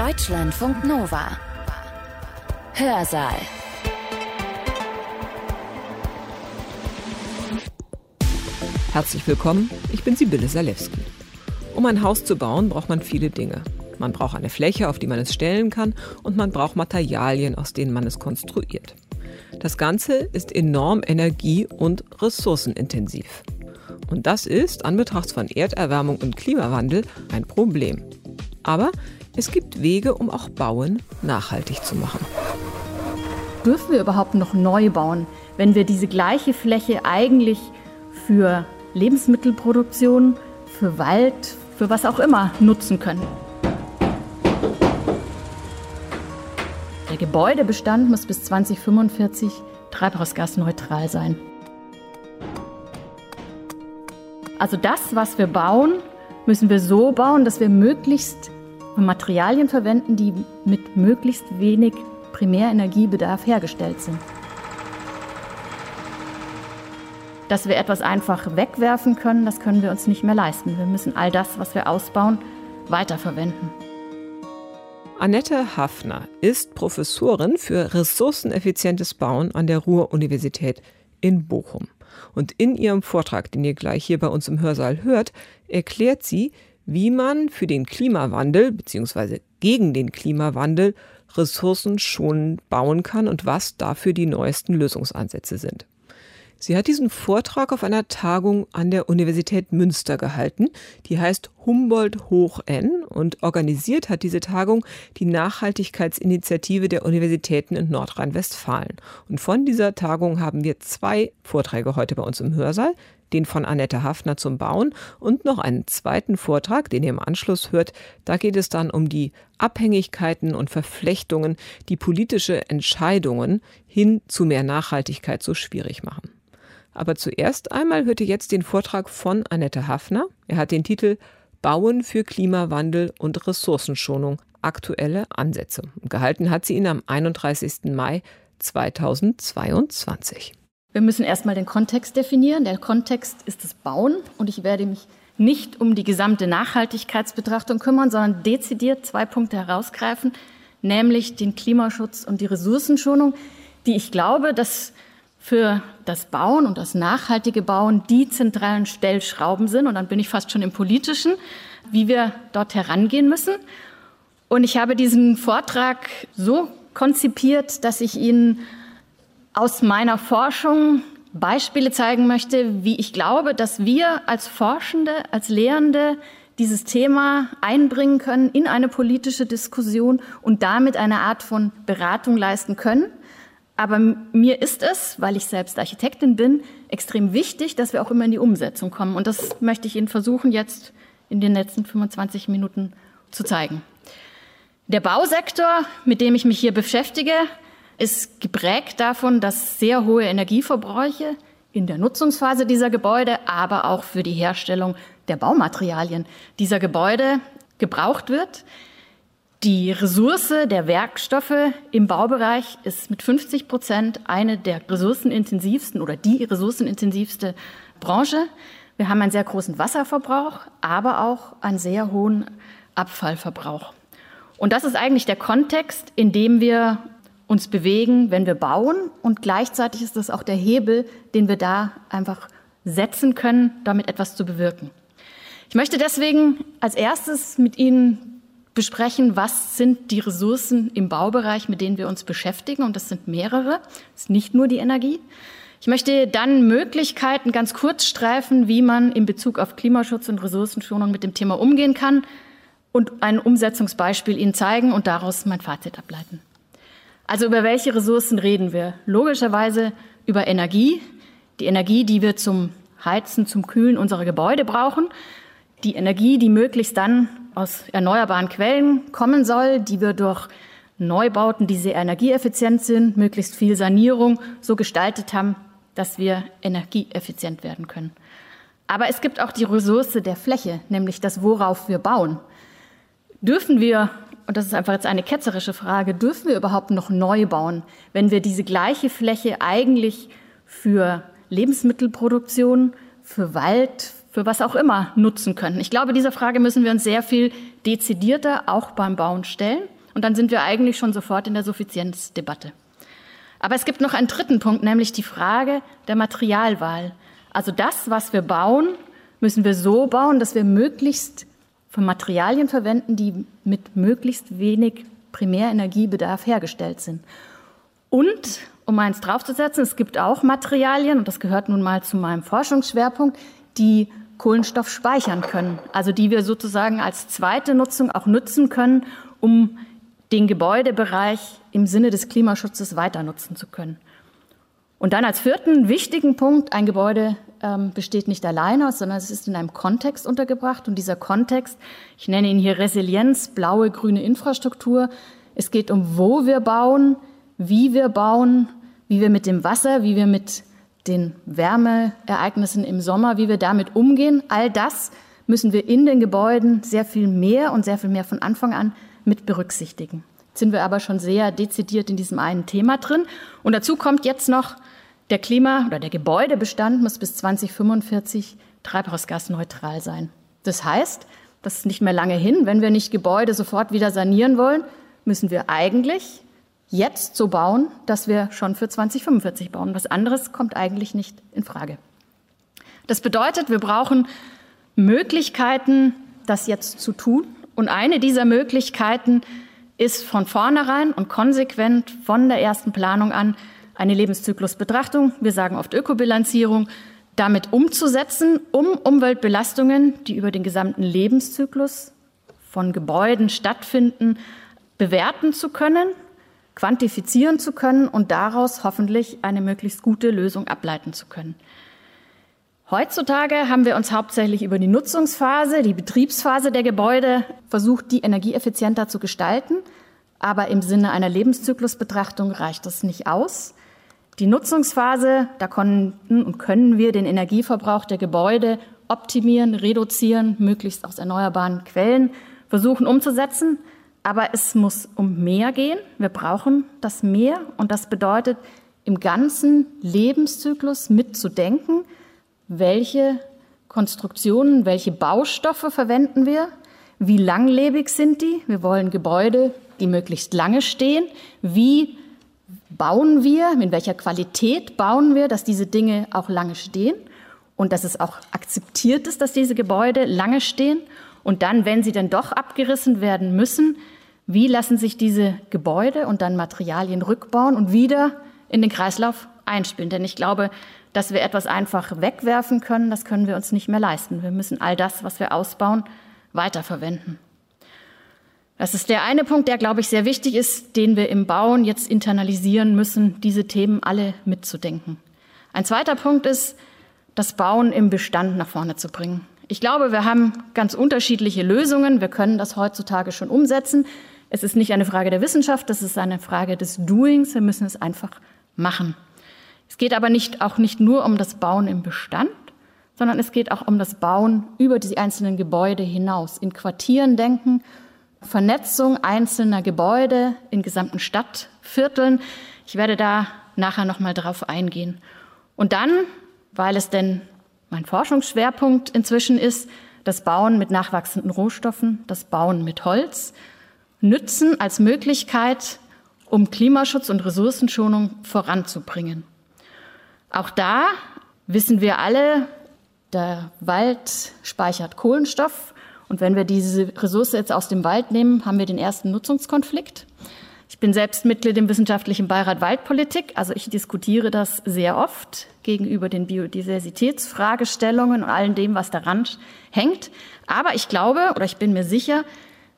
Deutschlandfunk Nova. Hörsaal. Herzlich willkommen, ich bin Sibylle Salewski. Um ein Haus zu bauen, braucht man viele Dinge. Man braucht eine Fläche, auf die man es stellen kann, und man braucht Materialien, aus denen man es konstruiert. Das Ganze ist enorm energie- und ressourcenintensiv. Und das ist, an Betracht von Erderwärmung und Klimawandel, ein Problem. Aber es gibt Wege, um auch Bauen nachhaltig zu machen. Dürfen wir überhaupt noch neu bauen, wenn wir diese gleiche Fläche eigentlich für Lebensmittelproduktion, für Wald, für was auch immer nutzen können? Der Gebäudebestand muss bis 2045 treibhausgasneutral sein. Also das, was wir bauen, müssen wir so bauen, dass wir möglichst Materialien verwenden, die mit möglichst wenig Primärenergiebedarf hergestellt sind. Dass wir etwas einfach wegwerfen können, das können wir uns nicht mehr leisten. Wir müssen all das, was wir ausbauen, weiterverwenden. Annette Hafner ist Professorin für ressourceneffizientes Bauen an der Ruhr-Universität in Bochum. Und in ihrem Vortrag, den ihr gleich hier bei uns im Hörsaal hört, erklärt sie, wie man für den Klimawandel bzw. gegen den Klimawandel ressourcenschonend bauen kann und was dafür die neuesten Lösungsansätze sind. Sie hat diesen Vortrag auf einer Tagung an der Universität Münster gehalten, die heißt Humboldt hoch N und organisiert hat diese Tagung die Nachhaltigkeitsinitiative der Universitäten in Nordrhein-Westfalen. Und von dieser Tagung haben wir zwei Vorträge heute bei uns im Hörsaal, den von Annette Hafner zum Bauen und noch einen zweiten Vortrag, den ihr im Anschluss hört. Da geht es dann um die Abhängigkeiten und Verflechtungen, die politische Entscheidungen hin zu mehr Nachhaltigkeit so schwierig machen. Aber zuerst einmal hört ihr jetzt den Vortrag von Annette Hafner. Er hat den Titel Bauen für Klimawandel und Ressourcenschonung. Aktuelle Ansätze. Gehalten hat sie ihn am 31. Mai 2022. Wir müssen erstmal den Kontext definieren. Der Kontext ist das Bauen und ich werde mich nicht um die gesamte Nachhaltigkeitsbetrachtung kümmern, sondern dezidiert zwei Punkte herausgreifen, nämlich den Klimaschutz und die Ressourcenschonung, die ich glaube, dass für das Bauen und das nachhaltige Bauen die zentralen Stellschrauben sind. Und dann bin ich fast schon im politischen, wie wir dort herangehen müssen. Und ich habe diesen Vortrag so konzipiert, dass ich Ihnen aus meiner Forschung Beispiele zeigen möchte, wie ich glaube, dass wir als Forschende, als Lehrende dieses Thema einbringen können in eine politische Diskussion und damit eine Art von Beratung leisten können aber mir ist es, weil ich selbst Architektin bin, extrem wichtig, dass wir auch immer in die Umsetzung kommen. Und das möchte ich Ihnen versuchen, jetzt in den letzten 25 Minuten zu zeigen. Der Bausektor, mit dem ich mich hier beschäftige, ist geprägt davon, dass sehr hohe Energieverbräuche in der Nutzungsphase dieser Gebäude, aber auch für die Herstellung der Baumaterialien dieser Gebäude gebraucht wird. Die Ressource der Werkstoffe im Baubereich ist mit 50 Prozent eine der ressourcenintensivsten oder die ressourcenintensivste Branche. Wir haben einen sehr großen Wasserverbrauch, aber auch einen sehr hohen Abfallverbrauch. Und das ist eigentlich der Kontext, in dem wir uns bewegen, wenn wir bauen. Und gleichzeitig ist das auch der Hebel, den wir da einfach setzen können, damit etwas zu bewirken. Ich möchte deswegen als erstes mit Ihnen besprechen, was sind die Ressourcen im Baubereich, mit denen wir uns beschäftigen. Und das sind mehrere. Das ist nicht nur die Energie. Ich möchte dann Möglichkeiten ganz kurz streifen, wie man in Bezug auf Klimaschutz und Ressourcenschonung mit dem Thema umgehen kann und ein Umsetzungsbeispiel Ihnen zeigen und daraus mein Fazit ableiten. Also über welche Ressourcen reden wir? Logischerweise über Energie. Die Energie, die wir zum Heizen, zum Kühlen unserer Gebäude brauchen. Die Energie, die möglichst dann aus erneuerbaren Quellen kommen soll, die wir durch Neubauten, die sehr energieeffizient sind, möglichst viel Sanierung so gestaltet haben, dass wir energieeffizient werden können. Aber es gibt auch die Ressource der Fläche, nämlich das, worauf wir bauen. Dürfen wir, und das ist einfach jetzt eine ketzerische Frage, dürfen wir überhaupt noch neu bauen, wenn wir diese gleiche Fläche eigentlich für Lebensmittelproduktion, für Wald, für was auch immer nutzen können. Ich glaube, dieser Frage müssen wir uns sehr viel dezidierter auch beim Bauen stellen. Und dann sind wir eigentlich schon sofort in der Suffizienzdebatte. Aber es gibt noch einen dritten Punkt, nämlich die Frage der Materialwahl. Also das, was wir bauen, müssen wir so bauen, dass wir möglichst für Materialien verwenden, die mit möglichst wenig Primärenergiebedarf hergestellt sind. Und, um eins draufzusetzen, es gibt auch Materialien, und das gehört nun mal zu meinem Forschungsschwerpunkt, die Kohlenstoff speichern können, also die wir sozusagen als zweite Nutzung auch nutzen können, um den Gebäudebereich im Sinne des Klimaschutzes weiter nutzen zu können. Und dann als vierten wichtigen Punkt, ein Gebäude ähm, besteht nicht alleine aus, sondern es ist in einem Kontext untergebracht. Und dieser Kontext, ich nenne ihn hier Resilienz, blaue, grüne Infrastruktur. Es geht um, wo wir bauen, wie wir bauen, wie wir mit dem Wasser, wie wir mit den Wärmeereignissen im Sommer, wie wir damit umgehen. All das müssen wir in den Gebäuden sehr viel mehr und sehr viel mehr von Anfang an mit berücksichtigen. Jetzt sind wir aber schon sehr dezidiert in diesem einen Thema drin. Und dazu kommt jetzt noch, der Klima- oder der Gebäudebestand muss bis 2045 treibhausgasneutral sein. Das heißt, das ist nicht mehr lange hin. Wenn wir nicht Gebäude sofort wieder sanieren wollen, müssen wir eigentlich jetzt so bauen, dass wir schon für 2045 bauen. Was anderes kommt eigentlich nicht in Frage. Das bedeutet, wir brauchen Möglichkeiten, das jetzt zu tun. Und eine dieser Möglichkeiten ist von vornherein und konsequent von der ersten Planung an eine Lebenszyklusbetrachtung, wir sagen oft Ökobilanzierung, damit umzusetzen, um Umweltbelastungen, die über den gesamten Lebenszyklus von Gebäuden stattfinden, bewerten zu können, quantifizieren zu können und daraus hoffentlich eine möglichst gute Lösung ableiten zu können. Heutzutage haben wir uns hauptsächlich über die Nutzungsphase, die Betriebsphase der Gebäude versucht, die energieeffizienter zu gestalten. Aber im Sinne einer Lebenszyklusbetrachtung reicht das nicht aus. Die Nutzungsphase, da konnten und können wir den Energieverbrauch der Gebäude optimieren, reduzieren, möglichst aus erneuerbaren Quellen versuchen umzusetzen. Aber es muss um mehr gehen. Wir brauchen das Mehr und das bedeutet, im ganzen Lebenszyklus mitzudenken, welche Konstruktionen, welche Baustoffe verwenden wir, wie langlebig sind die. Wir wollen Gebäude, die möglichst lange stehen. Wie bauen wir, in welcher Qualität bauen wir, dass diese Dinge auch lange stehen und dass es auch akzeptiert ist, dass diese Gebäude lange stehen. Und dann, wenn sie denn doch abgerissen werden müssen, wie lassen sich diese Gebäude und dann Materialien rückbauen und wieder in den Kreislauf einspielen? Denn ich glaube, dass wir etwas einfach wegwerfen können, das können wir uns nicht mehr leisten. Wir müssen all das, was wir ausbauen, weiterverwenden. Das ist der eine Punkt, der, glaube ich, sehr wichtig ist, den wir im Bauen jetzt internalisieren müssen, diese Themen alle mitzudenken. Ein zweiter Punkt ist, das Bauen im Bestand nach vorne zu bringen. Ich glaube, wir haben ganz unterschiedliche Lösungen. Wir können das heutzutage schon umsetzen. Es ist nicht eine Frage der Wissenschaft, das ist eine Frage des Doings. Wir müssen es einfach machen. Es geht aber nicht, auch nicht nur um das Bauen im Bestand, sondern es geht auch um das Bauen über die einzelnen Gebäude hinaus. In Quartieren denken, Vernetzung einzelner Gebäude in gesamten Stadtvierteln. Ich werde da nachher noch mal drauf eingehen. Und dann, weil es denn mein Forschungsschwerpunkt inzwischen ist, das Bauen mit nachwachsenden Rohstoffen, das Bauen mit Holz, nützen als Möglichkeit, um Klimaschutz und Ressourcenschonung voranzubringen. Auch da wissen wir alle, der Wald speichert Kohlenstoff. Und wenn wir diese Ressource jetzt aus dem Wald nehmen, haben wir den ersten Nutzungskonflikt. Ich bin selbst Mitglied im wissenschaftlichen Beirat Waldpolitik. Also ich diskutiere das sehr oft gegenüber den Biodiversitätsfragestellungen und allem dem, was daran hängt. Aber ich glaube oder ich bin mir sicher,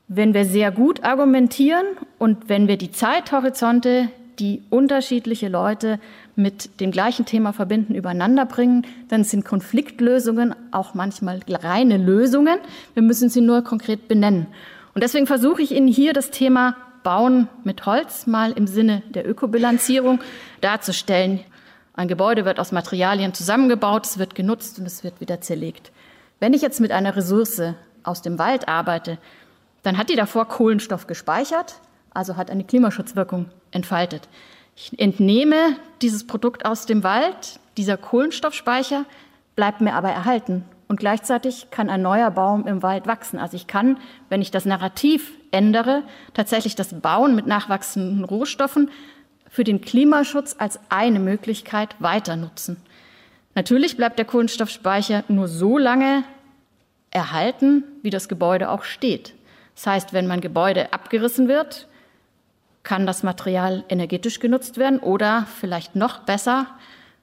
wenn wir sehr gut argumentieren und wenn wir die Zeithorizonte, die unterschiedliche Leute mit dem gleichen Thema verbinden, übereinander bringen, dann sind Konfliktlösungen auch manchmal reine Lösungen. Wir müssen sie nur konkret benennen. Und deswegen versuche ich Ihnen hier das Thema Bauen mit Holz mal im Sinne der Ökobilanzierung darzustellen. Ein Gebäude wird aus Materialien zusammengebaut, es wird genutzt und es wird wieder zerlegt. Wenn ich jetzt mit einer Ressource aus dem Wald arbeite, dann hat die davor Kohlenstoff gespeichert, also hat eine Klimaschutzwirkung entfaltet. Ich entnehme dieses Produkt aus dem Wald, dieser Kohlenstoffspeicher bleibt mir aber erhalten und gleichzeitig kann ein neuer Baum im Wald wachsen. Also ich kann, wenn ich das Narrativ ändere, tatsächlich das Bauen mit nachwachsenden Rohstoffen für den Klimaschutz als eine Möglichkeit weiter nutzen. Natürlich bleibt der Kohlenstoffspeicher nur so lange erhalten, wie das Gebäude auch steht. Das heißt, wenn mein Gebäude abgerissen wird, kann das Material energetisch genutzt werden oder vielleicht noch besser,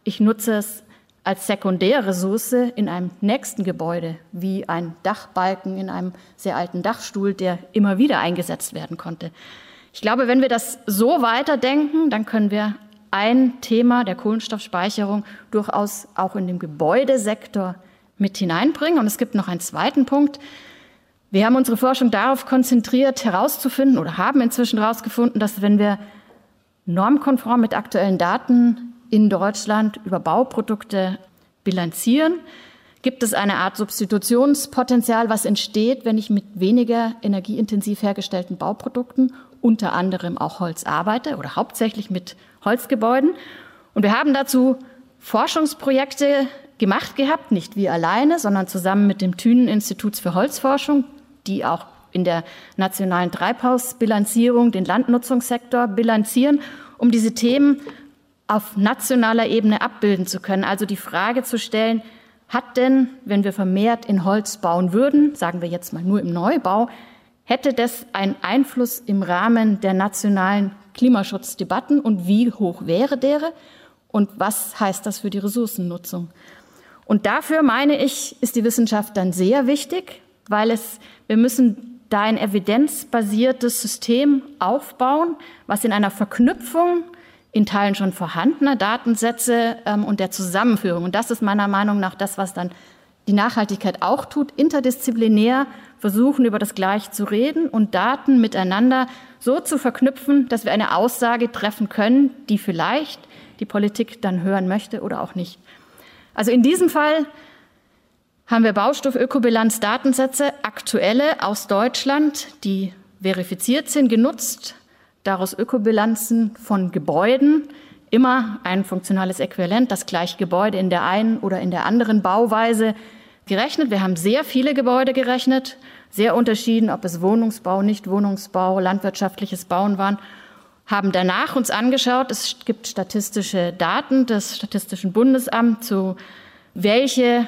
ich nutze es als Sekundärressource in einem nächsten Gebäude, wie ein Dachbalken in einem sehr alten Dachstuhl, der immer wieder eingesetzt werden konnte. Ich glaube, wenn wir das so weiterdenken, dann können wir ein Thema der Kohlenstoffspeicherung durchaus auch in dem Gebäudesektor mit hineinbringen. Und es gibt noch einen zweiten Punkt. Wir haben unsere Forschung darauf konzentriert, herauszufinden oder haben inzwischen herausgefunden, dass wenn wir normkonform mit aktuellen Daten in Deutschland über Bauprodukte bilanzieren, gibt es eine Art Substitutionspotenzial, was entsteht, wenn ich mit weniger energieintensiv hergestellten Bauprodukten, unter anderem auch Holz, arbeite oder hauptsächlich mit Holzgebäuden. Und wir haben dazu Forschungsprojekte gemacht gehabt, nicht wir alleine, sondern zusammen mit dem Thünen-Instituts für Holzforschung, die auch in der nationalen Treibhausbilanzierung den Landnutzungssektor bilanzieren, um diese Themen auf nationaler Ebene abbilden zu können. Also die Frage zu stellen, hat denn, wenn wir vermehrt in Holz bauen würden, sagen wir jetzt mal nur im Neubau, hätte das einen Einfluss im Rahmen der nationalen Klimaschutzdebatten und wie hoch wäre der und was heißt das für die Ressourcennutzung? Und dafür meine ich, ist die Wissenschaft dann sehr wichtig, weil es, wir müssen da ein evidenzbasiertes System aufbauen, was in einer Verknüpfung in Teilen schon vorhandener Datensätze ähm, und der Zusammenführung. Und das ist meiner Meinung nach das, was dann die Nachhaltigkeit auch tut, interdisziplinär versuchen, über das Gleiche zu reden und Daten miteinander so zu verknüpfen, dass wir eine Aussage treffen können, die vielleicht die Politik dann hören möchte oder auch nicht. Also in diesem Fall haben wir Baustoff-Ökobilanz-Datensätze, aktuelle aus Deutschland, die verifiziert sind, genutzt, daraus Ökobilanzen von Gebäuden, immer ein funktionales Äquivalent, das gleiche Gebäude in der einen oder in der anderen Bauweise gerechnet. Wir haben sehr viele Gebäude gerechnet, sehr unterschieden, ob es Wohnungsbau, Nichtwohnungsbau, landwirtschaftliches Bauen waren, haben danach uns angeschaut, es gibt statistische Daten des Statistischen Bundesamts zu welche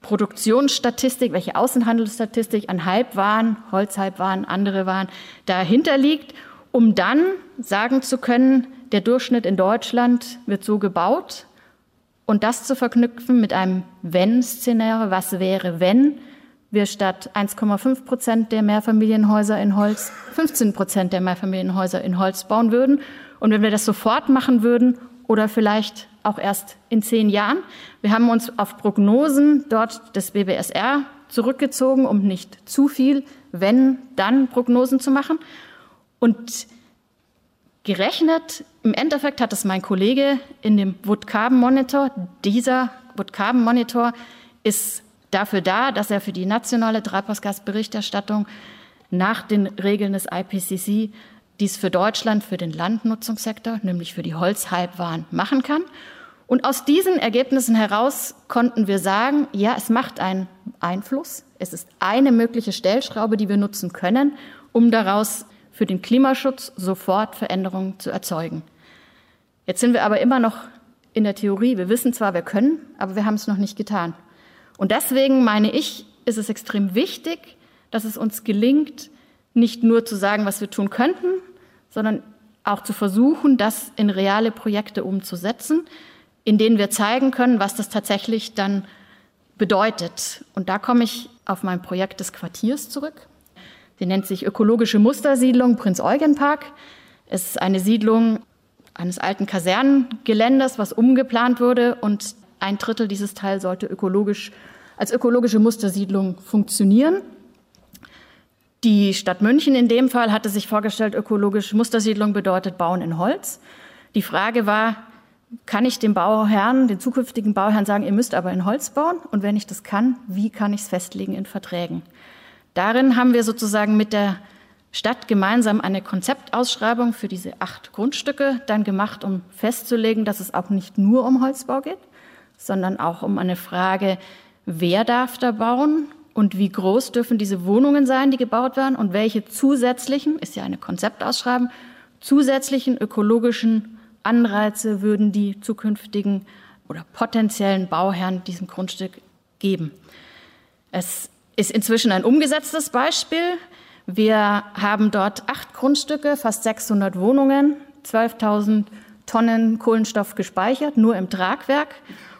Produktionsstatistik, welche Außenhandelsstatistik an Halbwaren, Holzhalbwaren, andere Waren dahinter liegt um dann sagen zu können, der Durchschnitt in Deutschland wird so gebaut und das zu verknüpfen mit einem Wenn-Szenario, was wäre, wenn wir statt 1,5 Prozent der Mehrfamilienhäuser in Holz 15 Prozent der Mehrfamilienhäuser in Holz bauen würden. Und wenn wir das sofort machen würden oder vielleicht auch erst in zehn Jahren. Wir haben uns auf Prognosen dort des BBSR zurückgezogen, um nicht zu viel, wenn, dann Prognosen zu machen. Und gerechnet, im Endeffekt hat es mein Kollege in dem Wood Carbon Monitor. Dieser Wood Carbon Monitor ist dafür da, dass er für die nationale Treibhausgasberichterstattung nach den Regeln des IPCC dies für Deutschland, für den Landnutzungssektor, nämlich für die Holzhalbwaren, machen kann. Und aus diesen Ergebnissen heraus konnten wir sagen, ja, es macht einen Einfluss. Es ist eine mögliche Stellschraube, die wir nutzen können, um daraus für den Klimaschutz sofort Veränderungen zu erzeugen. Jetzt sind wir aber immer noch in der Theorie. Wir wissen zwar, wir können, aber wir haben es noch nicht getan. Und deswegen meine ich, ist es extrem wichtig, dass es uns gelingt, nicht nur zu sagen, was wir tun könnten, sondern auch zu versuchen, das in reale Projekte umzusetzen, in denen wir zeigen können, was das tatsächlich dann bedeutet. Und da komme ich auf mein Projekt des Quartiers zurück. Sie nennt sich Ökologische Mustersiedlung Prinz-Eugen-Park. Es ist eine Siedlung eines alten Kasernengeländes, was umgeplant wurde und ein Drittel dieses Teils sollte ökologisch, als ökologische Mustersiedlung funktionieren. Die Stadt München in dem Fall hatte sich vorgestellt, ökologische Mustersiedlung bedeutet Bauen in Holz. Die Frage war, kann ich dem Bauherrn, den zukünftigen Bauherrn sagen, ihr müsst aber in Holz bauen? Und wenn ich das kann, wie kann ich es festlegen in Verträgen? Darin haben wir sozusagen mit der Stadt gemeinsam eine Konzeptausschreibung für diese acht Grundstücke dann gemacht, um festzulegen, dass es auch nicht nur um Holzbau geht, sondern auch um eine Frage, wer darf da bauen und wie groß dürfen diese Wohnungen sein, die gebaut werden und welche zusätzlichen, ist ja eine Konzeptausschreibung, zusätzlichen ökologischen Anreize würden die zukünftigen oder potenziellen Bauherren diesem Grundstück geben. Es ist inzwischen ein umgesetztes Beispiel. Wir haben dort acht Grundstücke, fast 600 Wohnungen, 12.000 Tonnen Kohlenstoff gespeichert, nur im Tragwerk.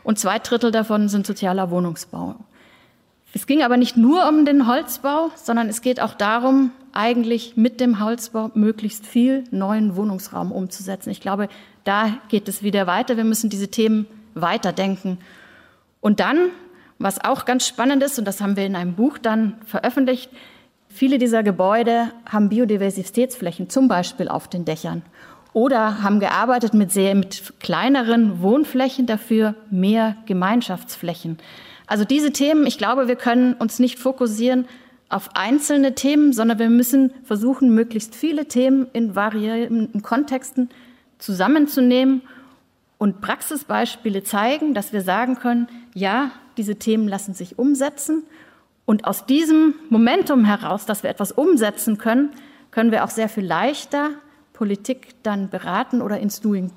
Und zwei Drittel davon sind sozialer Wohnungsbau. Es ging aber nicht nur um den Holzbau, sondern es geht auch darum, eigentlich mit dem Holzbau möglichst viel neuen Wohnungsraum umzusetzen. Ich glaube, da geht es wieder weiter. Wir müssen diese Themen weiterdenken. Und dann, was auch ganz spannend ist, und das haben wir in einem Buch dann veröffentlicht, viele dieser Gebäude haben Biodiversitätsflächen, zum Beispiel auf den Dächern. Oder haben gearbeitet mit sehr, mit kleineren Wohnflächen, dafür mehr Gemeinschaftsflächen. Also diese Themen, ich glaube, wir können uns nicht fokussieren auf einzelne Themen, sondern wir müssen versuchen, möglichst viele Themen in variierenden Kontexten zusammenzunehmen und Praxisbeispiele zeigen, dass wir sagen können, ja, diese Themen lassen sich umsetzen. Und aus diesem Momentum heraus, dass wir etwas umsetzen können, können wir auch sehr viel leichter Politik dann beraten oder ins Doing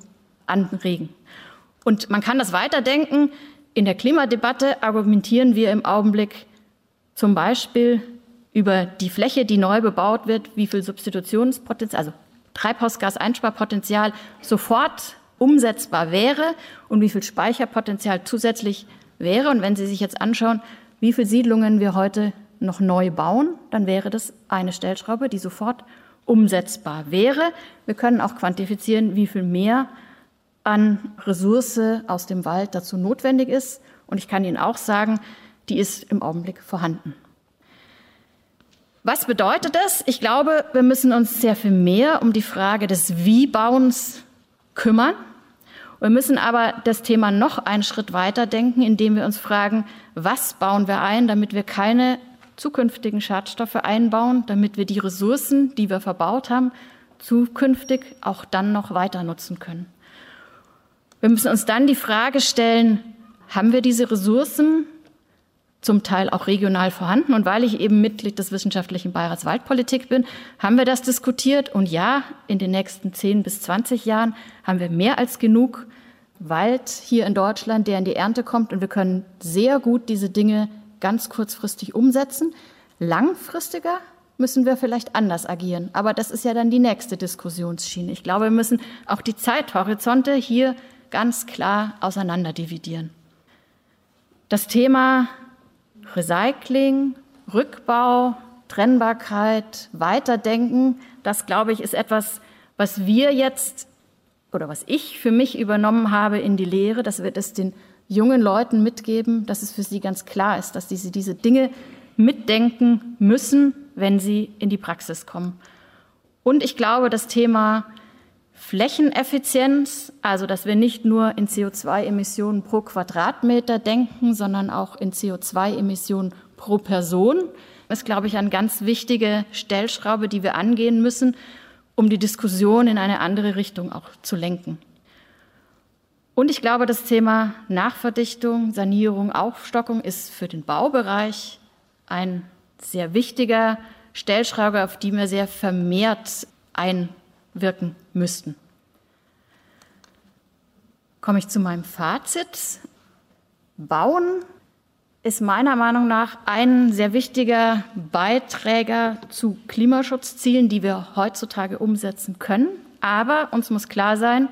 anregen. Und man kann das weiterdenken. In der Klimadebatte argumentieren wir im Augenblick zum Beispiel über die Fläche, die neu bebaut wird, wie viel Substitutionspotenzial, also Treibhausgaseinsparpotenzial sofort umsetzbar wäre und wie viel Speicherpotenzial zusätzlich wäre. Und wenn Sie sich jetzt anschauen, wie viele Siedlungen wir heute noch neu bauen, dann wäre das eine Stellschraube, die sofort umsetzbar wäre. Wir können auch quantifizieren, wie viel mehr an Ressource aus dem Wald dazu notwendig ist. Und ich kann Ihnen auch sagen, die ist im Augenblick vorhanden. Was bedeutet das? Ich glaube, wir müssen uns sehr viel mehr um die Frage des Wie-Bauens kümmern. Wir müssen aber das Thema noch einen Schritt weiter denken, indem wir uns fragen, was bauen wir ein, damit wir keine zukünftigen Schadstoffe einbauen, damit wir die Ressourcen, die wir verbaut haben, zukünftig auch dann noch weiter nutzen können. Wir müssen uns dann die Frage stellen, haben wir diese Ressourcen zum Teil auch regional vorhanden. Und weil ich eben Mitglied des Wissenschaftlichen Beirats Waldpolitik bin, haben wir das diskutiert. Und ja, in den nächsten 10 bis 20 Jahren haben wir mehr als genug Wald hier in Deutschland, der in die Ernte kommt. Und wir können sehr gut diese Dinge ganz kurzfristig umsetzen. Langfristiger müssen wir vielleicht anders agieren. Aber das ist ja dann die nächste Diskussionsschiene. Ich glaube, wir müssen auch die Zeithorizonte hier ganz klar auseinanderdividieren. Das Thema Recycling, Rückbau, Trennbarkeit, Weiterdenken, das glaube ich ist etwas, was wir jetzt oder was ich für mich übernommen habe in die Lehre, dass wir das den jungen Leuten mitgeben, dass es für sie ganz klar ist, dass sie diese Dinge mitdenken müssen, wenn sie in die Praxis kommen. Und ich glaube, das Thema Flächeneffizienz, also dass wir nicht nur in CO2-Emissionen pro Quadratmeter denken, sondern auch in CO2-Emissionen pro Person, ist, glaube ich, eine ganz wichtige Stellschraube, die wir angehen müssen, um die Diskussion in eine andere Richtung auch zu lenken. Und ich glaube, das Thema Nachverdichtung, Sanierung, Aufstockung ist für den Baubereich ein sehr wichtiger Stellschraube, auf die wir sehr vermehrt ein wirken müssten. Komme ich zu meinem Fazit. Bauen ist meiner Meinung nach ein sehr wichtiger Beiträger zu Klimaschutzzielen, die wir heutzutage umsetzen können. Aber uns muss klar sein,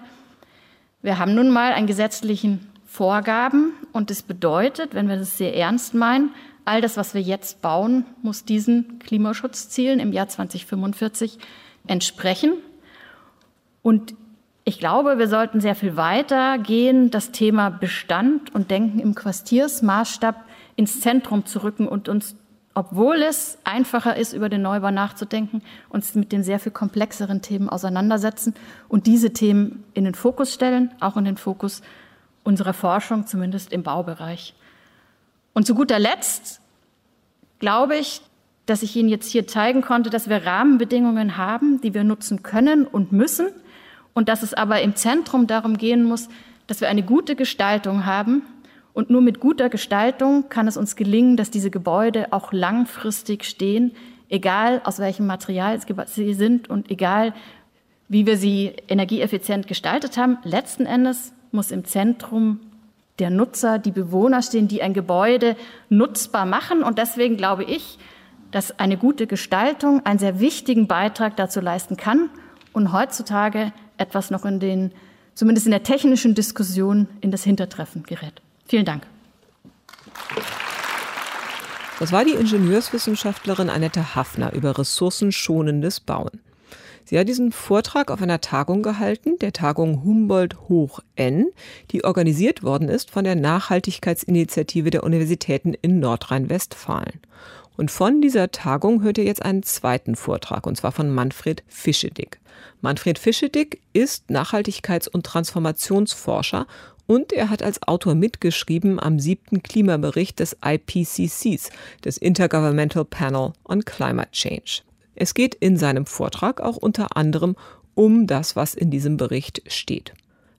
wir haben nun mal einen gesetzlichen Vorgaben und das bedeutet, wenn wir das sehr ernst meinen, all das, was wir jetzt bauen, muss diesen Klimaschutzzielen im Jahr 2045 entsprechen. Und ich glaube, wir sollten sehr viel weiter gehen, das Thema Bestand und Denken im Quartiersmaßstab ins Zentrum zu rücken und uns, obwohl es einfacher ist, über den Neubau nachzudenken, uns mit den sehr viel komplexeren Themen auseinandersetzen und diese Themen in den Fokus stellen, auch in den Fokus unserer Forschung, zumindest im Baubereich. Und zu guter Letzt glaube ich, dass ich Ihnen jetzt hier zeigen konnte, dass wir Rahmenbedingungen haben, die wir nutzen können und müssen – und dass es aber im Zentrum darum gehen muss, dass wir eine gute Gestaltung haben Und nur mit guter Gestaltung kann es uns gelingen, dass diese Gebäude auch langfristig stehen, egal aus welchem Material sie sind und egal wie wir sie energieeffizient gestaltet haben. Letzten Endes muss im Zentrum der Nutzer, die Bewohner stehen, die ein Gebäude nutzbar machen. Und deswegen glaube ich, dass eine gute Gestaltung einen sehr wichtigen Beitrag dazu leisten kann und heutzutage etwas noch in den, zumindest in der technischen Diskussion, in das Hintertreffen gerät. Vielen Dank. Das war die Ingenieurswissenschaftlerin Annette Hafner über ressourcenschonendes Bauen. Sie hat diesen Vortrag auf einer Tagung gehalten, der Tagung Humboldt Hoch N, die organisiert worden ist von der Nachhaltigkeitsinitiative der Universitäten in Nordrhein-Westfalen. Und von dieser Tagung hört ihr jetzt einen zweiten Vortrag, und zwar von Manfred Fischedick. Manfred Fischedick ist Nachhaltigkeits- und Transformationsforscher und er hat als Autor mitgeschrieben am siebten Klimabericht des IPCCs, des Intergovernmental Panel on Climate Change. Es geht in seinem Vortrag auch unter anderem um das, was in diesem Bericht steht.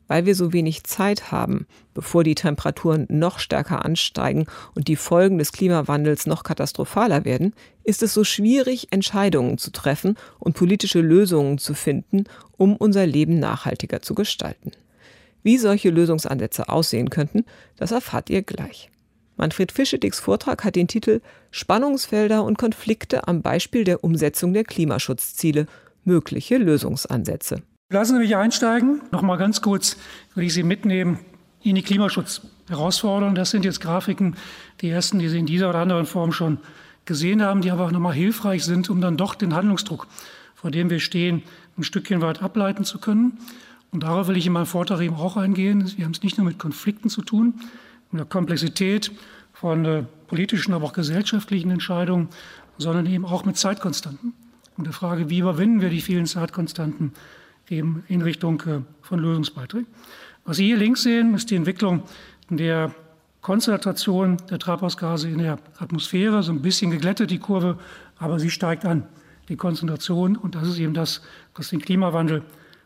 Weil wir so wenig Zeit haben, bevor die Temperaturen noch stärker ansteigen und die Folgen des Klimawandels noch katastrophaler werden, ist es so schwierig, Entscheidungen zu treffen und politische Lösungen zu finden, um unser Leben nachhaltiger zu gestalten. Wie solche Lösungsansätze aussehen könnten, das erfahrt ihr gleich. Manfred Fischedicks Vortrag hat den Titel Spannungsfelder und Konflikte am Beispiel der Umsetzung der Klimaschutzziele. Mögliche Lösungsansätze. Lassen Sie mich einsteigen. Noch mal ganz kurz würde ich Sie mitnehmen in die Klimaschutzherausforderungen. Das sind jetzt Grafiken, die ersten, die Sie in dieser oder anderen Form schon gesehen haben, die aber auch nochmal hilfreich sind, um dann doch den Handlungsdruck, vor dem wir stehen, ein Stückchen weit ableiten zu können. Und darauf will ich in meinem Vortrag eben auch eingehen. Wir haben es nicht nur mit Konflikten zu tun, mit der Komplexität von äh, politischen, aber auch gesellschaftlichen Entscheidungen, sondern eben auch mit Zeitkonstanten. Und der Frage, wie überwinden wir die vielen Zeitkonstanten eben in Richtung äh, von Lösungsbeiträgen. Was Sie hier links sehen, ist die Entwicklung der Konzentration der Treibhausgase in der Atmosphäre, so ein bisschen geglättet die Kurve, aber sie steigt an, die Konzentration. Und das ist eben das, was den Klimawandel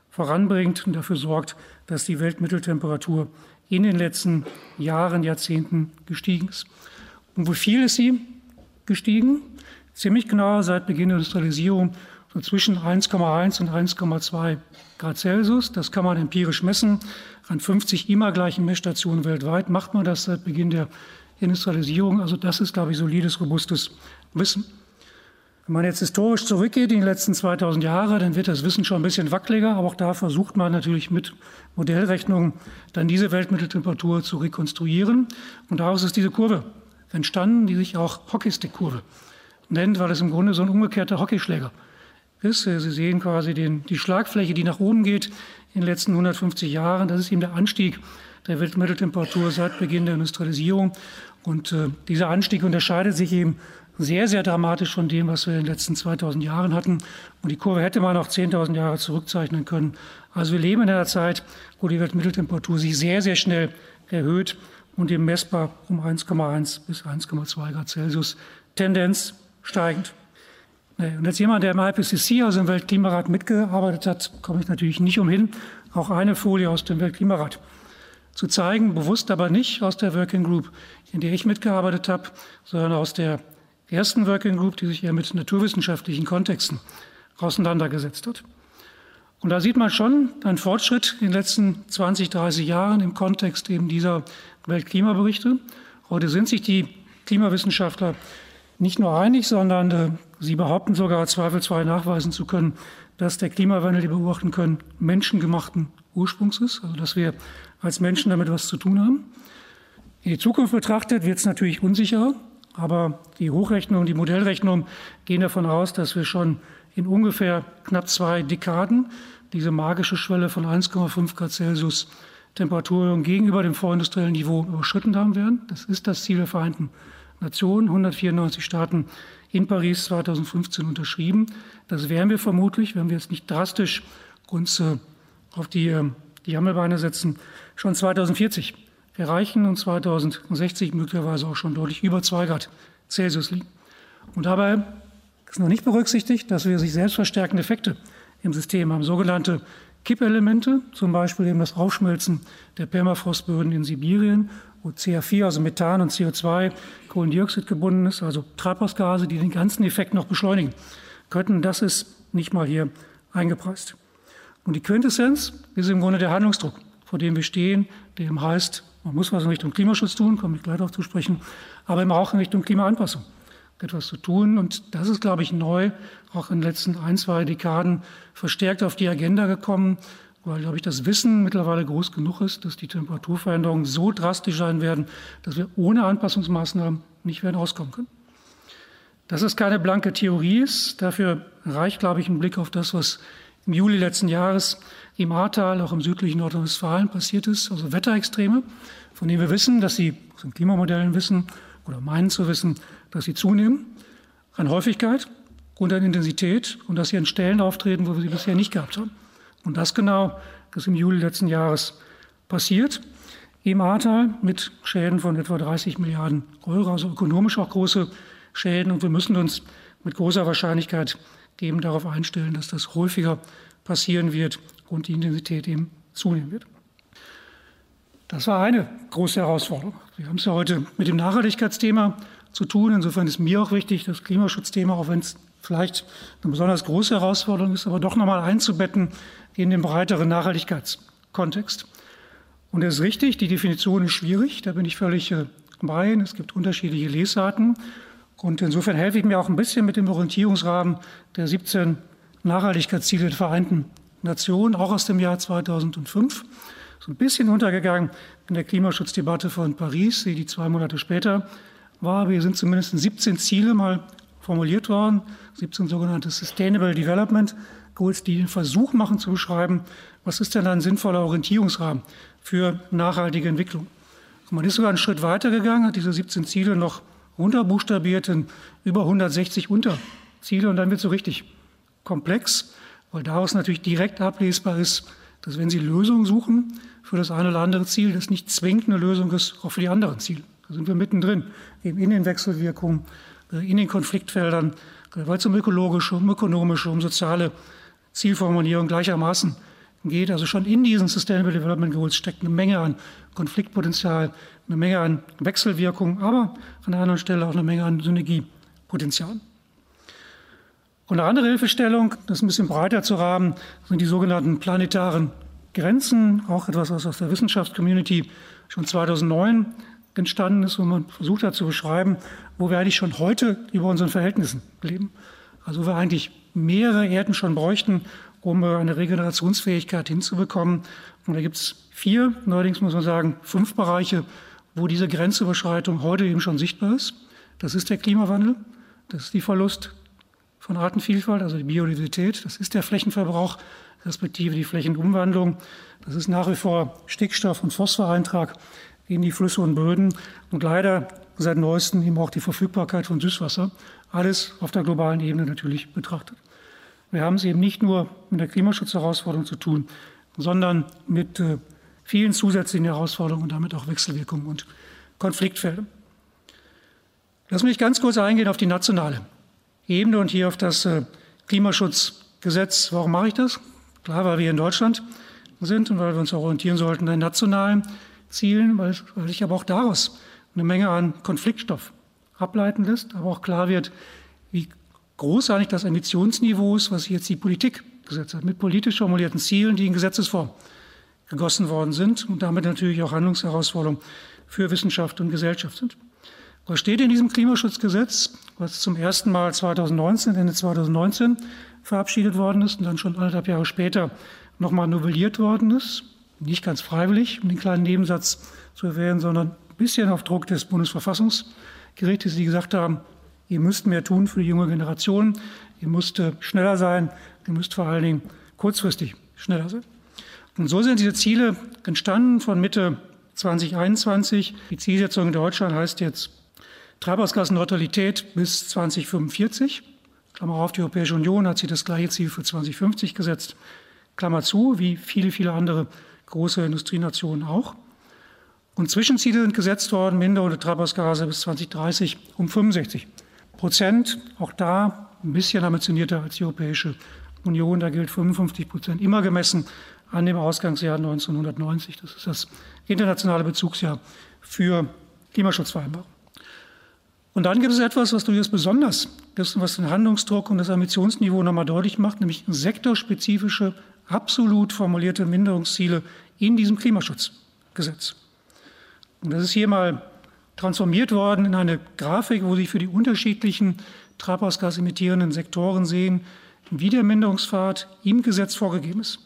voranbringt und dafür sorgt, dass die Weltmitteltemperatur in den letzten Jahren, Jahrzehnten gestiegen ist. Und wie viel ist sie gestiegen? Ziemlich genau seit Beginn der Industrialisierung so zwischen 1,1 und 1,2 Grad Celsius. Das kann man empirisch messen. An 50 immer gleichen Messstationen weltweit macht man das seit Beginn der Industrialisierung. Also das ist, glaube ich, solides, robustes Wissen. Wenn man jetzt historisch zurückgeht in die letzten 2000 Jahre, dann wird das Wissen schon ein bisschen wackeliger, aber auch da versucht man natürlich mit Modellrechnungen dann diese Weltmitteltemperatur zu rekonstruieren. Und daraus ist diese Kurve entstanden, die sich auch Hockeystick-Kurve nennt, weil es im Grunde so ein umgekehrter Hockeyschläger ist. Sie sehen quasi den, die Schlagfläche, die nach oben geht in den letzten 150 Jahren. Das ist eben der Anstieg der Weltmitteltemperatur seit Beginn der Industrialisierung. Und äh, dieser Anstieg unterscheidet sich eben sehr, sehr dramatisch von dem, was wir in den letzten 2000 Jahren hatten. Und die Kurve hätte man auch 10.000 Jahre zurückzeichnen können. Also wir leben in einer Zeit, wo die Weltmitteltemperatur sich sehr, sehr schnell erhöht und eben messbar um 1,1 bis 1,2 Grad Celsius Tendenz steigend. Und als jemand, der im IPCC, also im Weltklimarat, mitgearbeitet hat, komme ich natürlich nicht umhin, auch eine Folie aus dem Weltklimarat zu zeigen, bewusst aber nicht aus der Working Group, in der ich mitgearbeitet habe, sondern aus der ersten Working Group, die sich eher mit naturwissenschaftlichen Kontexten auseinandergesetzt hat. Und da sieht man schon einen Fortschritt in den letzten 20, 30 Jahren im Kontext eben dieser Weltklimaberichte. Heute sind sich die Klimawissenschaftler nicht nur einig, sondern äh, sie behaupten sogar zweifelsfrei nachweisen zu können, dass der Klimawandel, den wir beobachten können, menschengemachten Ursprungs ist, also dass wir als Menschen damit was zu tun haben. In die Zukunft betrachtet wird es natürlich unsicherer. Aber die Hochrechnungen, die Modellrechnungen gehen davon aus, dass wir schon in ungefähr knapp zwei Dekaden diese magische Schwelle von 1,5 Grad Celsius Temperaturerhöhung gegenüber dem vorindustriellen Niveau überschritten haben werden. Das ist das Ziel der Vereinten 194 Staaten in Paris 2015 unterschrieben. Das wären wir vermutlich, wenn wir jetzt nicht drastisch uns äh, auf die, äh, die Hammelbeine setzen, schon 2040 erreichen und 2060 möglicherweise auch schon deutlich über 2 Grad Celsius liegen. Und dabei ist noch nicht berücksichtigt, dass wir sich selbst verstärkende Effekte im System haben, sogenannte Kippelemente, zum Beispiel eben das Aufschmelzen der Permafrostböden in Sibirien wo CH4, also Methan und CO2, Kohlendioxid gebunden ist, also Treibhausgase, die den ganzen Effekt noch beschleunigen könnten. Das ist nicht mal hier eingepreist. Und die Quintessenz ist im Grunde der Handlungsdruck, vor dem wir stehen, der eben heißt, man muss was in Richtung Klimaschutz tun, komme ich gleich darauf zu sprechen, aber eben auch in Richtung Klimaanpassung etwas zu tun. Und das ist, glaube ich, neu, auch in den letzten ein, zwei Dekaden verstärkt auf die Agenda gekommen, weil, glaube ich, das Wissen mittlerweile groß genug ist, dass die Temperaturveränderungen so drastisch sein werden, dass wir ohne Anpassungsmaßnahmen nicht werden auskommen können. Dass es keine blanke Theorie ist, dafür reicht, glaube ich, ein Blick auf das, was im Juli letzten Jahres im Ahrtal, auch im südlichen Nordrhein-Westfalen passiert ist, also Wetterextreme, von denen wir wissen, dass sie aus den Klimamodellen wissen oder meinen zu wissen, dass sie zunehmen an Häufigkeit und an Intensität und dass sie an Stellen auftreten, wo wir sie bisher nicht gehabt haben. Und das genau ist im Juli letzten Jahres passiert. Im Ahrtal mit Schäden von etwa 30 Milliarden Euro, also ökonomisch auch große Schäden. Und wir müssen uns mit großer Wahrscheinlichkeit eben darauf einstellen, dass das häufiger passieren wird und die Intensität eben zunehmen wird. Das war eine große Herausforderung. Wir haben es ja heute mit dem Nachhaltigkeitsthema zu tun. Insofern ist mir auch wichtig, das Klimaschutzthema, auch wenn es vielleicht eine besonders große Herausforderung ist, aber doch nochmal einzubetten in den breiteren Nachhaltigkeitskontext. Und es ist richtig, die Definition ist schwierig, da bin ich völlig äh, bei. Es gibt unterschiedliche Lesarten. Und insofern helfe ich mir auch ein bisschen mit dem Orientierungsrahmen der 17 Nachhaltigkeitsziele der Vereinten Nationen, auch aus dem Jahr 2005. So ein bisschen untergegangen in der Klimaschutzdebatte von Paris, die zwei Monate später war. Wir sind zumindest 17 Ziele mal formuliert worden, 17 sogenannte Sustainable Development Goals, die den Versuch machen zu beschreiben, was ist denn ein sinnvoller Orientierungsrahmen für nachhaltige Entwicklung. Man ist sogar einen Schritt weiter gegangen, hat diese 17 Ziele noch runterbuchstabiert in über 160 Unterziele und dann wird es so richtig komplex, weil daraus natürlich direkt ablesbar ist, dass wenn Sie Lösungen suchen für das eine oder andere Ziel, das nicht zwingend eine Lösung ist, auch für die anderen Ziele. Da sind wir mittendrin, eben in den Wechselwirkungen, äh, in den Konfliktfeldern, weil es um ökologische, um ökonomische, um soziale Zielformulierung gleichermaßen geht. Also schon in diesen Sustainable Development Goals steckt eine Menge an Konfliktpotenzial, eine Menge an Wechselwirkung, aber an der anderen Stelle auch eine Menge an Synergiepotenzial. Und eine andere Hilfestellung, das ein bisschen breiter zu rahmen, sind die sogenannten planetaren Grenzen, auch etwas, was aus der Wissenschaftscommunity schon 2009 entstanden ist, wo man versucht hat zu beschreiben, wo wir eigentlich schon heute über unseren Verhältnissen leben. Also wir eigentlich mehrere Erden schon bräuchten, um eine Regenerationsfähigkeit hinzubekommen. Und da gibt es vier, neuerdings muss man sagen, fünf Bereiche, wo diese Grenzüberschreitung heute eben schon sichtbar ist. Das ist der Klimawandel, das ist die Verlust von Artenvielfalt, also die Biodiversität, das ist der Flächenverbrauch, respektive die Flächenumwandlung, das ist nach wie vor Stickstoff- und Phosphoreintrag in die Flüsse und Böden und leider seit neuestem eben auch die Verfügbarkeit von Süßwasser. Alles auf der globalen Ebene natürlich betrachtet. Wir haben es eben nicht nur mit der Klimaschutzherausforderung zu tun, sondern mit äh, vielen zusätzlichen Herausforderungen und damit auch Wechselwirkungen und Konfliktfeldern. Lass mich ganz kurz eingehen auf die nationale Ebene und hier auf das äh, Klimaschutzgesetz. Warum mache ich das? Klar, weil wir in Deutschland sind und weil wir uns orientieren sollten an nationalen Zielen, weil, weil sich aber auch daraus eine Menge an Konfliktstoff ableiten lässt, aber auch klar wird, wie groß eigentlich das Emissionsniveau ist, was jetzt die Politik gesetzt hat, mit politisch formulierten Zielen, die in Gesetzesform gegossen worden sind und damit natürlich auch Handlungsherausforderungen für Wissenschaft und Gesellschaft sind. Was steht in diesem Klimaschutzgesetz, was zum ersten Mal 2019, Ende 2019 verabschiedet worden ist und dann schon anderthalb Jahre später nochmal novelliert worden ist? nicht ganz freiwillig, um den kleinen Nebensatz zu erwähnen, sondern ein bisschen auf Druck des Bundesverfassungsgerichtes, die gesagt haben, ihr müsst mehr tun für die junge Generation, ihr müsst äh, schneller sein, ihr müsst vor allen Dingen kurzfristig schneller sein. Und so sind diese Ziele entstanden von Mitte 2021. Die Zielsetzung in Deutschland heißt jetzt Treibhausgasneutralität bis 2045. Klammer auf, die Europäische Union hat sich das gleiche Ziel für 2050 gesetzt. Klammer zu, wie viele, viele andere große Industrienationen auch. Und Zwischenziele sind gesetzt worden, mindere Treibhausgase bis 2030 um 65 Prozent. Auch da ein bisschen ambitionierter als die Europäische Union. Da gilt 55 Prozent immer gemessen an dem Ausgangsjahr 1990. Das ist das internationale Bezugsjahr für Klimaschutzvereinbarungen. Und dann gibt es etwas, was durchaus besonders ist und was den Handlungsdruck und das Ambitionsniveau nochmal deutlich macht, nämlich sektorspezifische, absolut formulierte Minderungsziele in diesem Klimaschutzgesetz. Und das ist hier mal transformiert worden in eine Grafik, wo Sie für die unterschiedlichen treibhausgasemittierenden Sektoren sehen, wie der Minderungspfad im Gesetz vorgegeben ist.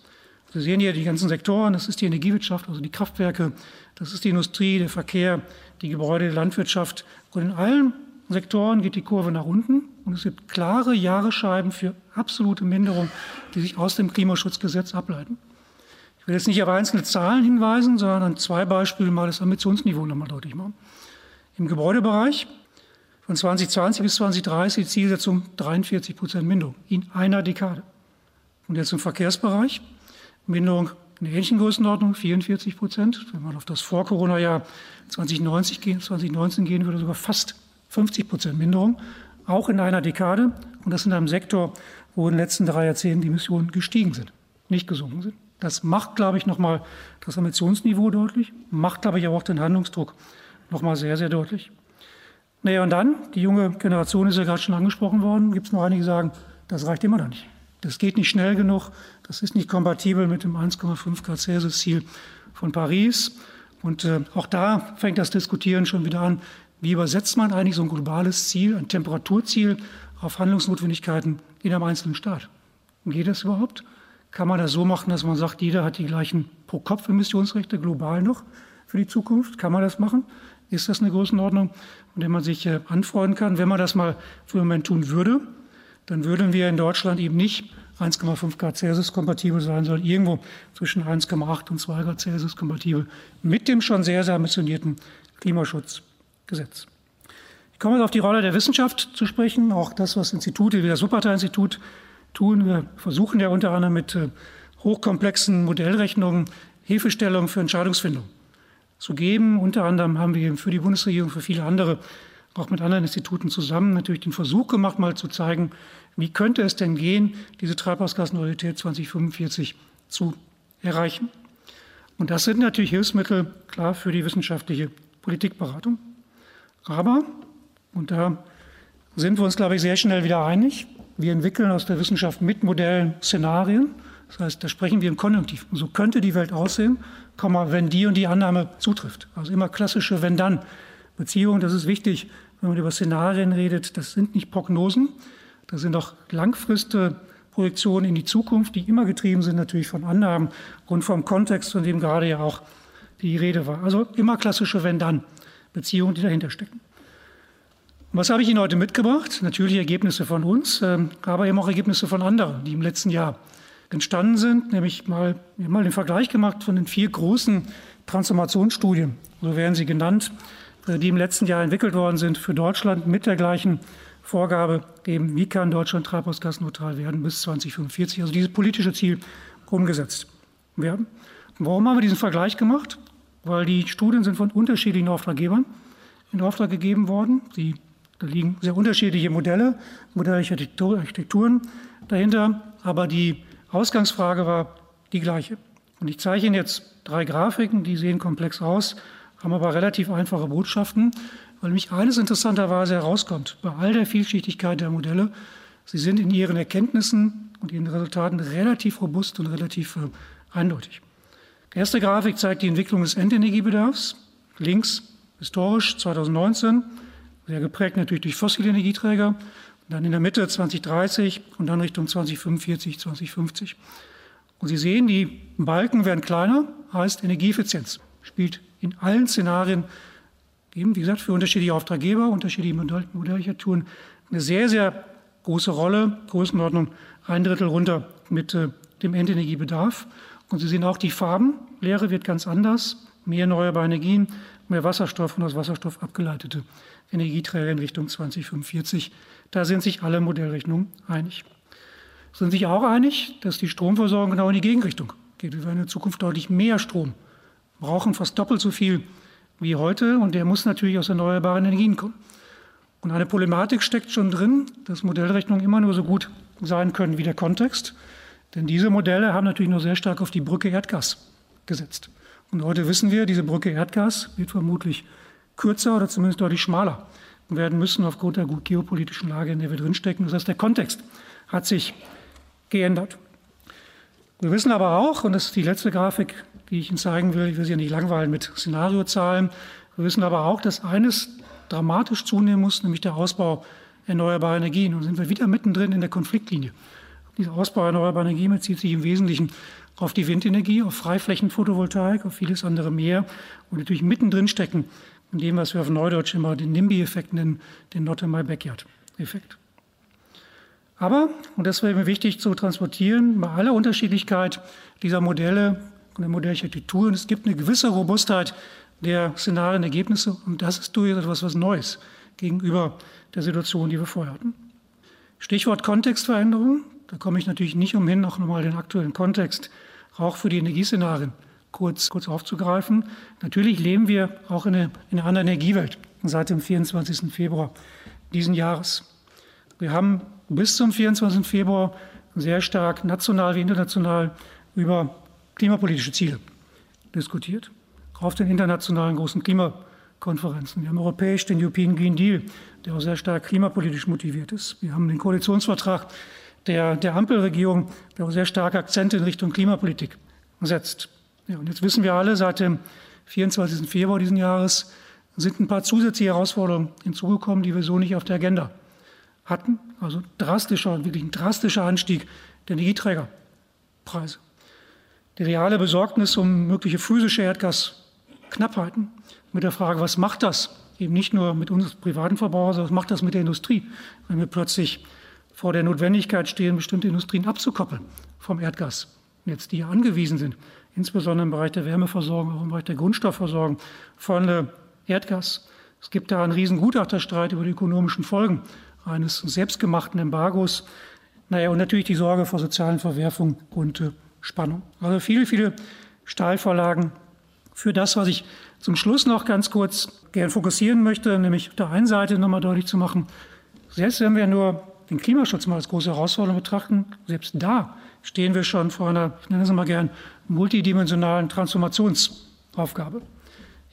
Sie sehen hier die ganzen Sektoren, das ist die Energiewirtschaft, also die Kraftwerke, das ist die Industrie, der Verkehr, die Gebäude, die Landwirtschaft. Und in allen Sektoren geht die Kurve nach unten und es gibt klare Jahresscheiben für absolute Minderung, die sich aus dem Klimaschutzgesetz ableiten. Ich will jetzt nicht auf einzelne Zahlen hinweisen, sondern an zwei Beispielen mal das Ambitionsniveau nochmal deutlich machen. Im Gebäudebereich von 2020 bis 2030 die Zielsetzung 43 Prozent Minderung in einer Dekade. Und jetzt im Verkehrsbereich Minderung in ähnlichen Größenordnung, 44 Prozent. Wenn man auf das Vor-Corona-Jahr 2090 2019 gehen würde, sogar fast 50 Prozent Minderung, auch in einer Dekade. Und das in einem Sektor, wo in den letzten drei Jahrzehnten die Emissionen gestiegen sind, nicht gesunken sind. Das macht, glaube ich, nochmal das Emissionsniveau deutlich, macht, glaube ich, aber auch den Handlungsdruck nochmal sehr, sehr deutlich. Naja, und dann, die junge Generation ist ja gerade schon angesprochen worden, gibt es noch einige, die sagen, das reicht immer noch nicht. Das geht nicht schnell genug, das ist nicht kompatibel mit dem 1,5 Grad Celsius Ziel von Paris. Und äh, auch da fängt das Diskutieren schon wieder an. Wie übersetzt man eigentlich so ein globales Ziel, ein Temperaturziel auf Handlungsnotwendigkeiten in einem einzelnen Staat? Geht das überhaupt? Kann man das so machen, dass man sagt, jeder hat die gleichen Pro-Kopf-Emissionsrechte global noch für die Zukunft? Kann man das machen? Ist das eine Größenordnung, an der man sich äh, anfreunden kann? Wenn man das mal für einen Moment tun würde, dann würden wir in Deutschland eben nicht 1,5 Grad Celsius kompatibel sein, sondern irgendwo zwischen 1,8 und 2 Grad Celsius kompatibel mit dem schon sehr, sehr ambitionierten Klimaschutzgesetz. Ich komme auf die Rolle der Wissenschaft zu sprechen, auch das, was Institute wie das Wuppertal-Institut tun. Wir versuchen ja unter anderem mit äh, hochkomplexen Modellrechnungen Hilfestellung für Entscheidungsfindung zu geben. Unter anderem haben wir für die Bundesregierung, für viele andere, auch mit anderen Instituten zusammen natürlich den Versuch gemacht, mal zu zeigen, wie könnte es denn gehen, diese Treibhausgasneutralität 2045 zu erreichen. Und das sind natürlich Hilfsmittel, klar, für die wissenschaftliche Politikberatung. Aber, und da sind wir uns, glaube ich, sehr schnell wieder einig, wir entwickeln aus der Wissenschaft mit Modellen Szenarien. Das heißt, da sprechen wir im Konjunktiv. So könnte die Welt aussehen, wenn die und die Annahme zutrifft. Also immer klassische Wenn-Dann-Beziehungen. Das ist wichtig, wenn man über Szenarien redet. Das sind nicht Prognosen. Das sind auch langfristige Projektionen in die Zukunft, die immer getrieben sind natürlich von Annahmen und vom Kontext, von dem gerade ja auch die Rede war. Also immer klassische Wenn-Dann-Beziehungen, die dahinter stecken. Was habe ich Ihnen heute mitgebracht? Natürlich Ergebnisse von uns, ähm, aber eben auch Ergebnisse von anderen, die im letzten Jahr entstanden sind. Nämlich mal, mal den Vergleich gemacht von den vier großen Transformationsstudien, so werden sie genannt, äh, die im letzten Jahr entwickelt worden sind für Deutschland mit der gleichen Vorgabe, eben wie kann Deutschland treibhausgasneutral werden bis 2045. Also dieses politische Ziel umgesetzt werden. Warum haben wir diesen Vergleich gemacht? Weil die Studien sind von unterschiedlichen Auftraggebern in Auftrag gegeben worden. Sie da liegen sehr unterschiedliche Modelle, modellische Architekturen dahinter, aber die Ausgangsfrage war die gleiche. Und ich zeige Ihnen jetzt drei Grafiken, die sehen komplex aus, haben aber relativ einfache Botschaften, weil mich eines interessanterweise herauskommt, bei all der Vielschichtigkeit der Modelle, sie sind in ihren Erkenntnissen und ihren Resultaten relativ robust und relativ äh, eindeutig. Die erste Grafik zeigt die Entwicklung des Endenergiebedarfs, links historisch 2019, sehr geprägt natürlich durch fossile Energieträger, dann in der Mitte 2030 und dann Richtung 2045, 2050. Und Sie sehen, die Balken werden kleiner, heißt Energieeffizienz, spielt in allen Szenarien, eben wie gesagt, für unterschiedliche Auftraggeber, unterschiedliche Modellarchitekturen eine sehr, sehr große Rolle, Größenordnung ein Drittel runter mit äh, dem Endenergiebedarf. Und Sie sehen auch die Farben, Leere wird ganz anders, mehr erneuerbare Energien, mehr Wasserstoff und aus Wasserstoff abgeleitete Energieträger in Richtung 2045. Da sind sich alle Modellrechnungen einig. Sind sich auch einig, dass die Stromversorgung genau in die Gegenrichtung geht. Wir werden in Zukunft deutlich mehr Strom brauchen, fast doppelt so viel wie heute. Und der muss natürlich aus erneuerbaren Energien kommen. Und eine Problematik steckt schon drin, dass Modellrechnungen immer nur so gut sein können wie der Kontext. Denn diese Modelle haben natürlich nur sehr stark auf die Brücke Erdgas gesetzt. Und heute wissen wir, diese Brücke Erdgas wird vermutlich kürzer oder zumindest deutlich schmaler werden müssen aufgrund der geopolitischen Lage, in der wir drinstecken. Das heißt, der Kontext hat sich geändert. Wir wissen aber auch, und das ist die letzte Grafik, die ich Ihnen zeigen will, ich will Sie ja nicht langweilen mit Szenariozahlen, wir wissen aber auch, dass eines dramatisch zunehmen muss, nämlich der Ausbau erneuerbarer Energien. Und sind wir wieder mittendrin in der Konfliktlinie. Dieser Ausbau erneuerbarer Energien bezieht sich im Wesentlichen auf die Windenergie, auf Freiflächenphotovoltaik, auf vieles andere mehr und natürlich mittendrin stecken in dem, was wir auf Neudeutsch immer den NIMBY-Effekt nennen, den Not in my Backyard-Effekt. Aber, und das wäre mir wichtig zu transportieren, bei aller Unterschiedlichkeit dieser Modelle und der Modellarchitektur, und es gibt eine gewisse Robustheit der Szenarienergebnisse, und das ist durchaus etwas was Neues gegenüber der Situation, die wir vorher hatten. Stichwort Kontextveränderung, da komme ich natürlich nicht umhin, auch nochmal den aktuellen Kontext auch für die Energieszenarien kurz, kurz aufzugreifen. Natürlich leben wir auch in, eine, in einer anderen Energiewelt seit dem 24. Februar diesen Jahres. Wir haben bis zum 24. Februar sehr stark national wie international über klimapolitische Ziele diskutiert, auf den internationalen großen Klimakonferenzen. Wir haben europäisch den European Green Deal, der auch sehr stark klimapolitisch motiviert ist. Wir haben den Koalitionsvertrag der, der Ampelregierung, sehr starke Akzente in Richtung Klimapolitik setzt. Ja, und jetzt wissen wir alle, seit dem 24. Februar diesen Jahres sind ein paar zusätzliche Herausforderungen hinzugekommen, die wir so nicht auf der Agenda hatten. Also drastischer, wirklich ein drastischer Anstieg der Energieträgerpreise. Die reale Besorgnis um mögliche physische Erdgasknappheiten mit der Frage, was macht das eben nicht nur mit uns privaten Verbrauchern, sondern was macht das mit der Industrie, wenn wir plötzlich vor der Notwendigkeit stehen, bestimmte Industrien abzukoppeln vom Erdgas, jetzt die angewiesen sind insbesondere im Bereich der Wärmeversorgung, auch im Bereich der Grundstoffversorgung von äh, Erdgas. Es gibt da einen riesen Gutachterstreit über die ökonomischen Folgen eines selbstgemachten Embargos. Naja, und natürlich die Sorge vor sozialen Verwerfungen und äh, Spannung. Also viele, viele Stahlvorlagen für das, was ich zum Schluss noch ganz kurz gern fokussieren möchte, nämlich auf der einen Seite nochmal deutlich zu machen, selbst wenn wir nur den Klimaschutz mal als große Herausforderung betrachten, selbst da stehen wir schon vor einer, ich nenne es mal gern, multidimensionalen Transformationsaufgabe.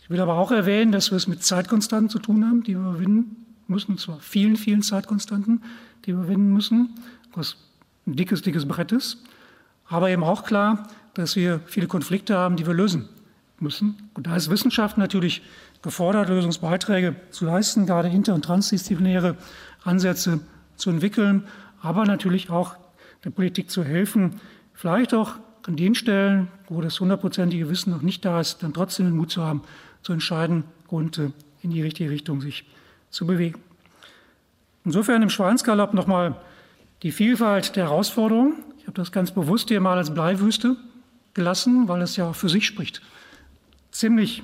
Ich will aber auch erwähnen, dass wir es mit Zeitkonstanten zu tun haben, die wir überwinden müssen, und zwar vielen, vielen Zeitkonstanten, die wir überwinden müssen, was ein dickes, dickes Brett ist. Aber eben auch klar, dass wir viele Konflikte haben, die wir lösen müssen. Und da ist Wissenschaft natürlich gefordert, Lösungsbeiträge zu leisten, gerade inter- und transdisziplinäre Ansätze zu entwickeln, aber natürlich auch der Politik zu helfen, vielleicht auch an den Stellen, wo das hundertprozentige Wissen noch nicht da ist, dann trotzdem den Mut zu haben, zu entscheiden und in die richtige Richtung sich zu bewegen. Insofern im Schweinsgalopp nochmal die Vielfalt der Herausforderungen. Ich habe das ganz bewusst hier mal als Bleiwüste gelassen, weil es ja für sich spricht. Ziemlich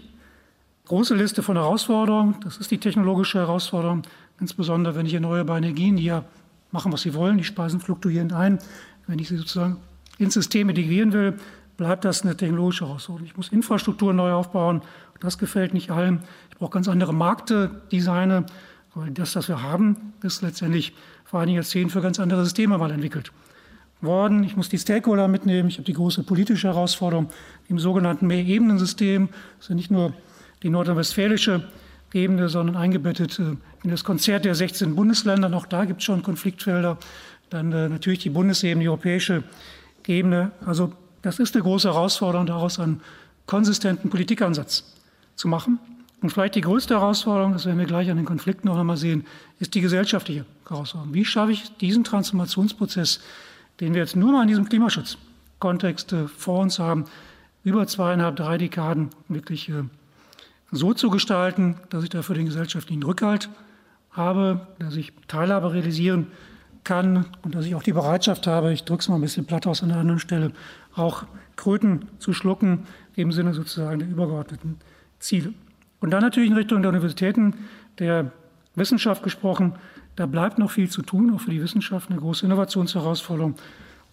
große Liste von Herausforderungen. Das ist die technologische Herausforderung, insbesondere wenn ich erneuerbare Energien, ja machen, was sie wollen, die speisen fluktuierend ein, wenn ich sie sozusagen ins System integrieren will, bleibt das eine technologische Herausforderung. Ich muss Infrastruktur neu aufbauen. Das gefällt nicht allen. Ich brauche ganz andere Markte, Designe, weil das, was wir haben, ist letztendlich vor einigen Jahrzehnten für ganz andere Systeme mal entwickelt worden. Ich muss die Stakeholder mitnehmen. Ich habe die große politische Herausforderung im sogenannten Mehrebenensystem. Das ist ja nicht nur die nordrhein-westfälische Ebene, sondern eingebettet äh, in das Konzert der 16 Bundesländer. Auch da gibt es schon Konfliktfelder. Dann äh, natürlich die Bundesebene, die europäische Ebene. Also das ist eine große Herausforderung, daraus einen konsistenten Politikansatz zu machen. Und vielleicht die größte Herausforderung, das werden wir gleich an den Konflikten noch einmal sehen, ist die gesellschaftliche Herausforderung. Wie schaffe ich diesen Transformationsprozess, den wir jetzt nur mal in diesem Klimaschutzkontext äh, vor uns haben, über zweieinhalb, drei Dekaden wirklich so zu gestalten, dass ich dafür den gesellschaftlichen Rückhalt habe, dass ich Teilhabe realisieren kann und dass ich auch die Bereitschaft habe, ich drücke es mal ein bisschen platt aus an einer anderen Stelle, auch Kröten zu schlucken, im Sinne sozusagen der übergeordneten Ziele. Und dann natürlich in Richtung der Universitäten, der Wissenschaft gesprochen, da bleibt noch viel zu tun, auch für die Wissenschaft eine große Innovationsherausforderung.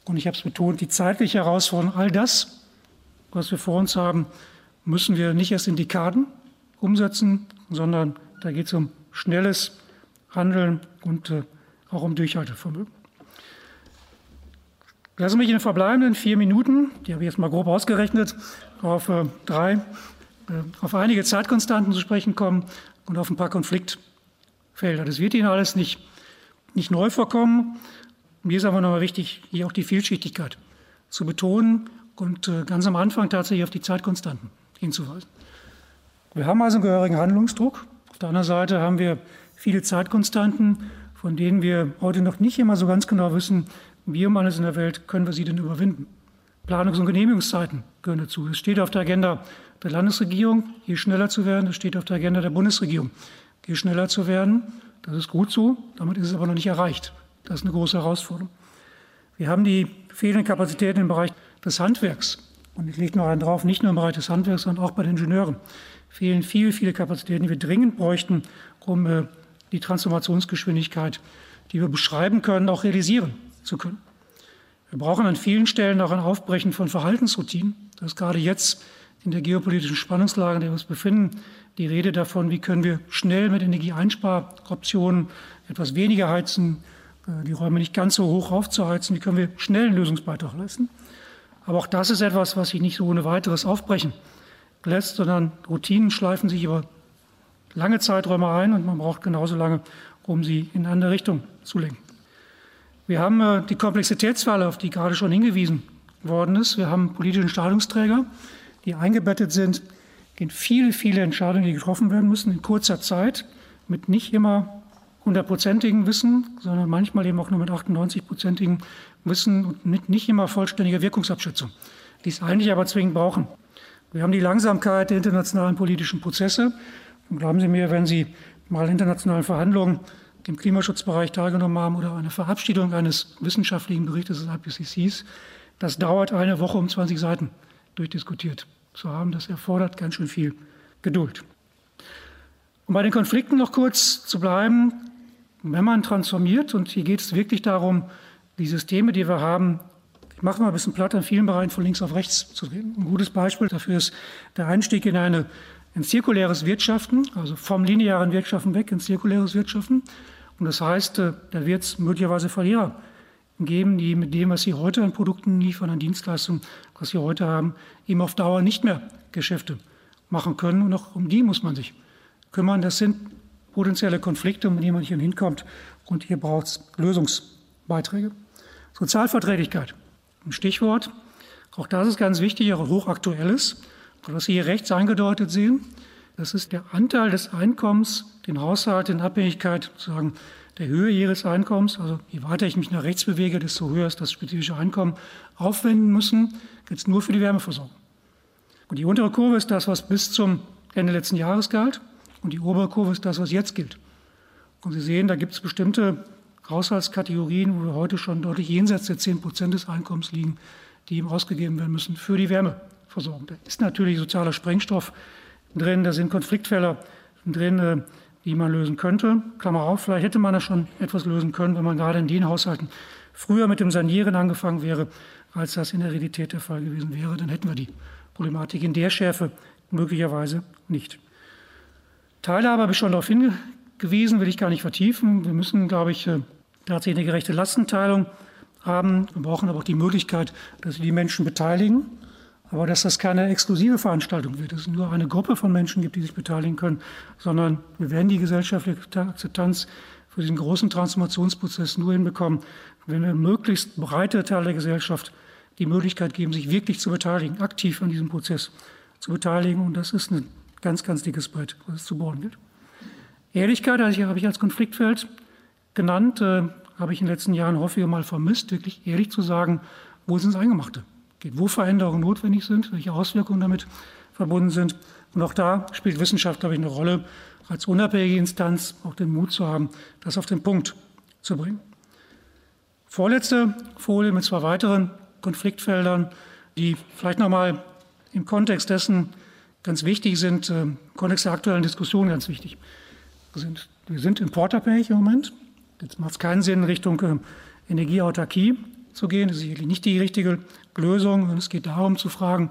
Und ich habe es betont, die zeitliche Herausforderung, all das, was wir vor uns haben, müssen wir nicht erst in Dekaden umsetzen, sondern da geht es um schnelles Handeln und äh, auch um Durchhaltevermögen. Lassen mich in den verbleibenden vier Minuten, die habe ich jetzt mal grob ausgerechnet, auf äh, drei, äh, auf einige Zeitkonstanten zu sprechen kommen und auf ein paar Konfliktfelder. Das wird Ihnen alles nicht, nicht neu vorkommen. Mir ist aber nochmal wichtig, hier auch die Vielschichtigkeit zu betonen und äh, ganz am Anfang tatsächlich auf die Zeitkonstanten hinzuweisen. Wir haben also einen gehörigen Handlungsdruck. Auf der anderen Seite haben wir viele Zeitkonstanten, von denen wir heute noch nicht immer so ganz genau wissen, wie um alles in der Welt können wir sie denn überwinden. Planungs- und Genehmigungszeiten gehören dazu. Es steht auf der Agenda der Landesregierung, hier schneller zu werden. Es steht auf der Agenda der Bundesregierung, hier schneller zu werden. Das ist gut so, damit ist es aber noch nicht erreicht. Das ist eine große Herausforderung. Wir haben die fehlenden Kapazitäten im Bereich des Handwerks. Und ich lege noch einen drauf, nicht nur im Bereich des Handwerks, sondern auch bei den Ingenieuren. Fehlen viele, viele Kapazitäten, die wir dringend bräuchten, um äh, die Transformationsgeschwindigkeit, die wir beschreiben können, auch realisieren zu können. Wir brauchen an vielen Stellen auch ein Aufbrechen von Verhaltensroutinen. Das ist gerade jetzt in der geopolitischen Spannungslage, in der wir uns befinden, die Rede davon, wie können wir schnell mit Energieeinsparoptionen etwas weniger heizen, äh, die Räume nicht ganz so hoch aufzuheizen, wie können wir schnell einen Lösungsbeitrag leisten. Aber auch das ist etwas, was sich nicht so ohne weiteres aufbrechen lässt, sondern Routinen schleifen sich über lange Zeiträume ein und man braucht genauso lange, um sie in eine andere Richtung zu lenken. Wir haben äh, die Komplexitätsfalle, auf die gerade schon hingewiesen worden ist. Wir haben politische Entscheidungsträger, die eingebettet sind in viele, viele Entscheidungen, die getroffen werden müssen in kurzer Zeit, mit nicht immer hundertprozentigem Wissen, sondern manchmal eben auch nur mit 98-prozentigem Wissen und mit nicht immer vollständiger Wirkungsabschätzung, die es eigentlich aber zwingend brauchen. Wir haben die Langsamkeit der internationalen politischen Prozesse. Und glauben Sie mir, wenn Sie mal in internationalen Verhandlungen im Klimaschutzbereich teilgenommen haben oder eine Verabschiedung eines wissenschaftlichen Berichtes des IPCCs, das dauert eine Woche um 20 Seiten durchdiskutiert zu haben. Das erfordert ganz schön viel Geduld. Um bei den Konflikten noch kurz zu bleiben, wenn man transformiert, und hier geht es wirklich darum, die Systeme, die wir haben, ich mache mal ein bisschen platt, in vielen Bereichen von links auf rechts zu drehen. Ein gutes Beispiel dafür ist der Einstieg in eine in zirkuläres Wirtschaften, also vom linearen Wirtschaften weg in zirkuläres Wirtschaften. Und das heißt, äh, da wird es möglicherweise Verlierer geben, die mit dem, was sie heute an Produkten liefern, an Dienstleistungen, was sie heute haben, eben auf Dauer nicht mehr Geschäfte machen können. Und auch um die muss man sich kümmern. Das sind potenzielle Konflikte, um die man hier hinkommt. Und hier braucht es Lösungsbeiträge. Sozialverträglichkeit, ein Stichwort. Auch das ist ganz wichtig, auch hochaktuelles. Was Sie hier rechts eingedeutet sehen, das ist der Anteil des Einkommens, den Haushalt in Abhängigkeit sozusagen der Höhe ihres Einkommens, also je weiter ich mich nach rechts bewege, desto höher ist das spezifische Einkommen, aufwenden müssen, jetzt nur für die Wärmeversorgung. Und die untere Kurve ist das, was bis zum Ende letzten Jahres galt, und die obere Kurve ist das, was jetzt gilt. Und Sie sehen, da gibt es bestimmte Haushaltskategorien, wo wir heute schon deutlich jenseits der 10 Prozent des Einkommens liegen, die ihm ausgegeben werden müssen für die Wärmeversorgung. Da ist natürlich sozialer Sprengstoff drin, da sind Konfliktfälle drin, äh, die man lösen könnte. Klammer auf, vielleicht hätte man da schon etwas lösen können, wenn man gerade in den Haushalten früher mit dem Sanieren angefangen wäre, als das in der Realität der Fall gewesen wäre. Dann hätten wir die Problematik in der Schärfe möglicherweise nicht. Teilhabe habe ich schon darauf hingewiesen, will ich gar nicht vertiefen. Wir müssen, glaube ich, tatsächlich eine gerechte Lastenteilung haben. Wir brauchen aber auch die Möglichkeit, dass wir die Menschen beteiligen. Aber dass das keine exklusive Veranstaltung wird, dass es nur eine Gruppe von Menschen gibt, die sich beteiligen können, sondern wir werden die gesellschaftliche Akzeptanz für diesen großen Transformationsprozess nur hinbekommen, wenn wir möglichst breite Teile der Gesellschaft die Möglichkeit geben, sich wirklich zu beteiligen, aktiv an diesem Prozess zu beteiligen. Und das ist ein ganz, ganz dickes Brett, was es zu bohren gilt. Ehrlichkeit also habe ich als Konfliktfeld genannt, äh, habe ich in den letzten Jahren häufiger mal vermisst, wirklich ehrlich zu sagen, wo ist ins Eingemachte? geht, wo Veränderungen notwendig sind, welche Auswirkungen damit verbunden sind. Und auch da spielt Wissenschaft, glaube ich, eine Rolle, als unabhängige Instanz auch den Mut zu haben, das auf den Punkt zu bringen. Vorletzte Folie mit zwei weiteren Konfliktfeldern, die vielleicht nochmal im Kontext dessen ganz wichtig sind, äh, im Kontext der aktuellen Diskussion ganz wichtig sind. Wir sind importabhängig im Moment. Jetzt macht es keinen Sinn, Richtung äh, Energieautarkie zu gehen. Das ist sicherlich nicht die richtige Lösung, es geht darum zu fragen,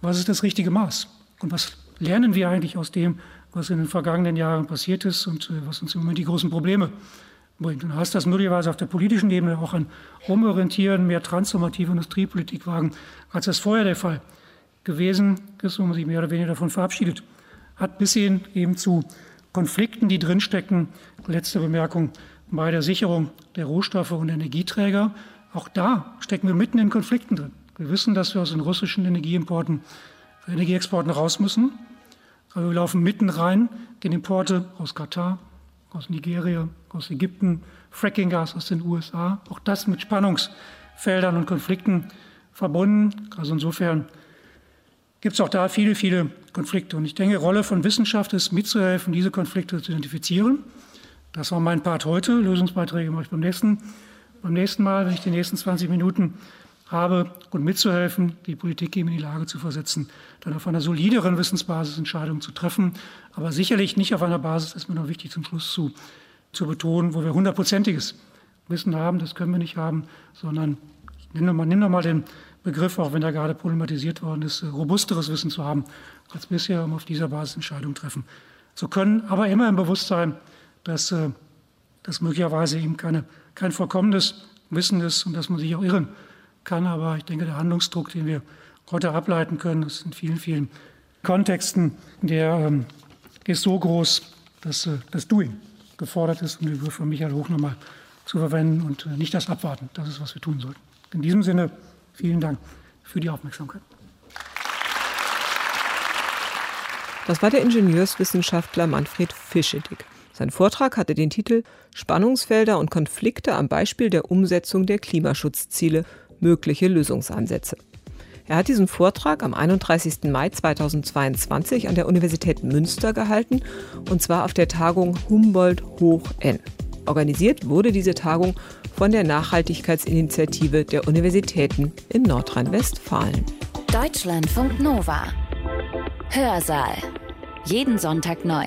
was ist das richtige Maß? Und was lernen wir eigentlich aus dem, was in den vergangenen Jahren passiert ist und äh, was uns im Moment die großen Probleme bringt. Und heißt das möglicherweise auf der politischen Ebene auch ein Umorientieren, mehr transformative Industriepolitik wagen, als das vorher der Fall gewesen ist, wo man sich mehr oder weniger davon verabschiedet hat, bis hin eben zu Konflikten, die drinstecken. Letzte Bemerkung bei der Sicherung der Rohstoffe und Energieträger. Auch da stecken wir mitten in Konflikten drin. Wir wissen, dass wir aus den russischen Energieimporten, Energieexporten raus müssen. Aber wir laufen mitten rein in Importe aus Katar, aus Nigeria, aus Ägypten, Frackinggas aus den USA. Auch das mit Spannungsfeldern und Konflikten verbunden. Also insofern gibt es auch da viele, viele Konflikte. Und ich denke, Rolle von Wissenschaft ist mitzuhelfen, diese Konflikte zu identifizieren. Das war mein Part heute. Lösungsbeiträge mache ich beim nächsten, beim nächsten Mal, wenn ich die nächsten 20 Minuten habe und mitzuhelfen, die Politik eben in die Lage zu versetzen, dann auf einer solideren Wissensbasis Entscheidungen zu treffen, aber sicherlich nicht auf einer Basis, ist mir noch wichtig zum Schluss zu, zu betonen, wo wir hundertprozentiges Wissen haben, das können wir nicht haben, sondern ich nehme mal, nimm mal den Begriff, auch wenn er gerade problematisiert worden ist, robusteres Wissen zu haben als bisher, um auf dieser Basis Entscheidungen treffen zu können, aber immer im Bewusstsein, dass äh, das möglicherweise eben keine, kein vollkommenes Wissen ist und dass man sich auch irren kann. Aber ich denke, der Handlungsdruck, den wir heute ableiten können, ist in vielen, vielen Kontexten, der ähm, ist so groß, dass äh, das Doing gefordert ist, um die Begriffe von Michael Hoch nochmal zu verwenden und äh, nicht das Abwarten. Das ist, was wir tun sollten. In diesem Sinne, vielen Dank für die Aufmerksamkeit. Das war der Ingenieurswissenschaftler Manfred Fischedig. Sein Vortrag hatte den Titel Spannungsfelder und Konflikte am Beispiel der Umsetzung der Klimaschutzziele mögliche Lösungsansätze. Er hat diesen Vortrag am 31. Mai 2022 an der Universität Münster gehalten, und zwar auf der Tagung Humboldt Hoch N. Organisiert wurde diese Tagung von der Nachhaltigkeitsinitiative der Universitäten in Nordrhein-Westfalen. Deutschlandfunk Nova. Hörsaal. Jeden Sonntag neu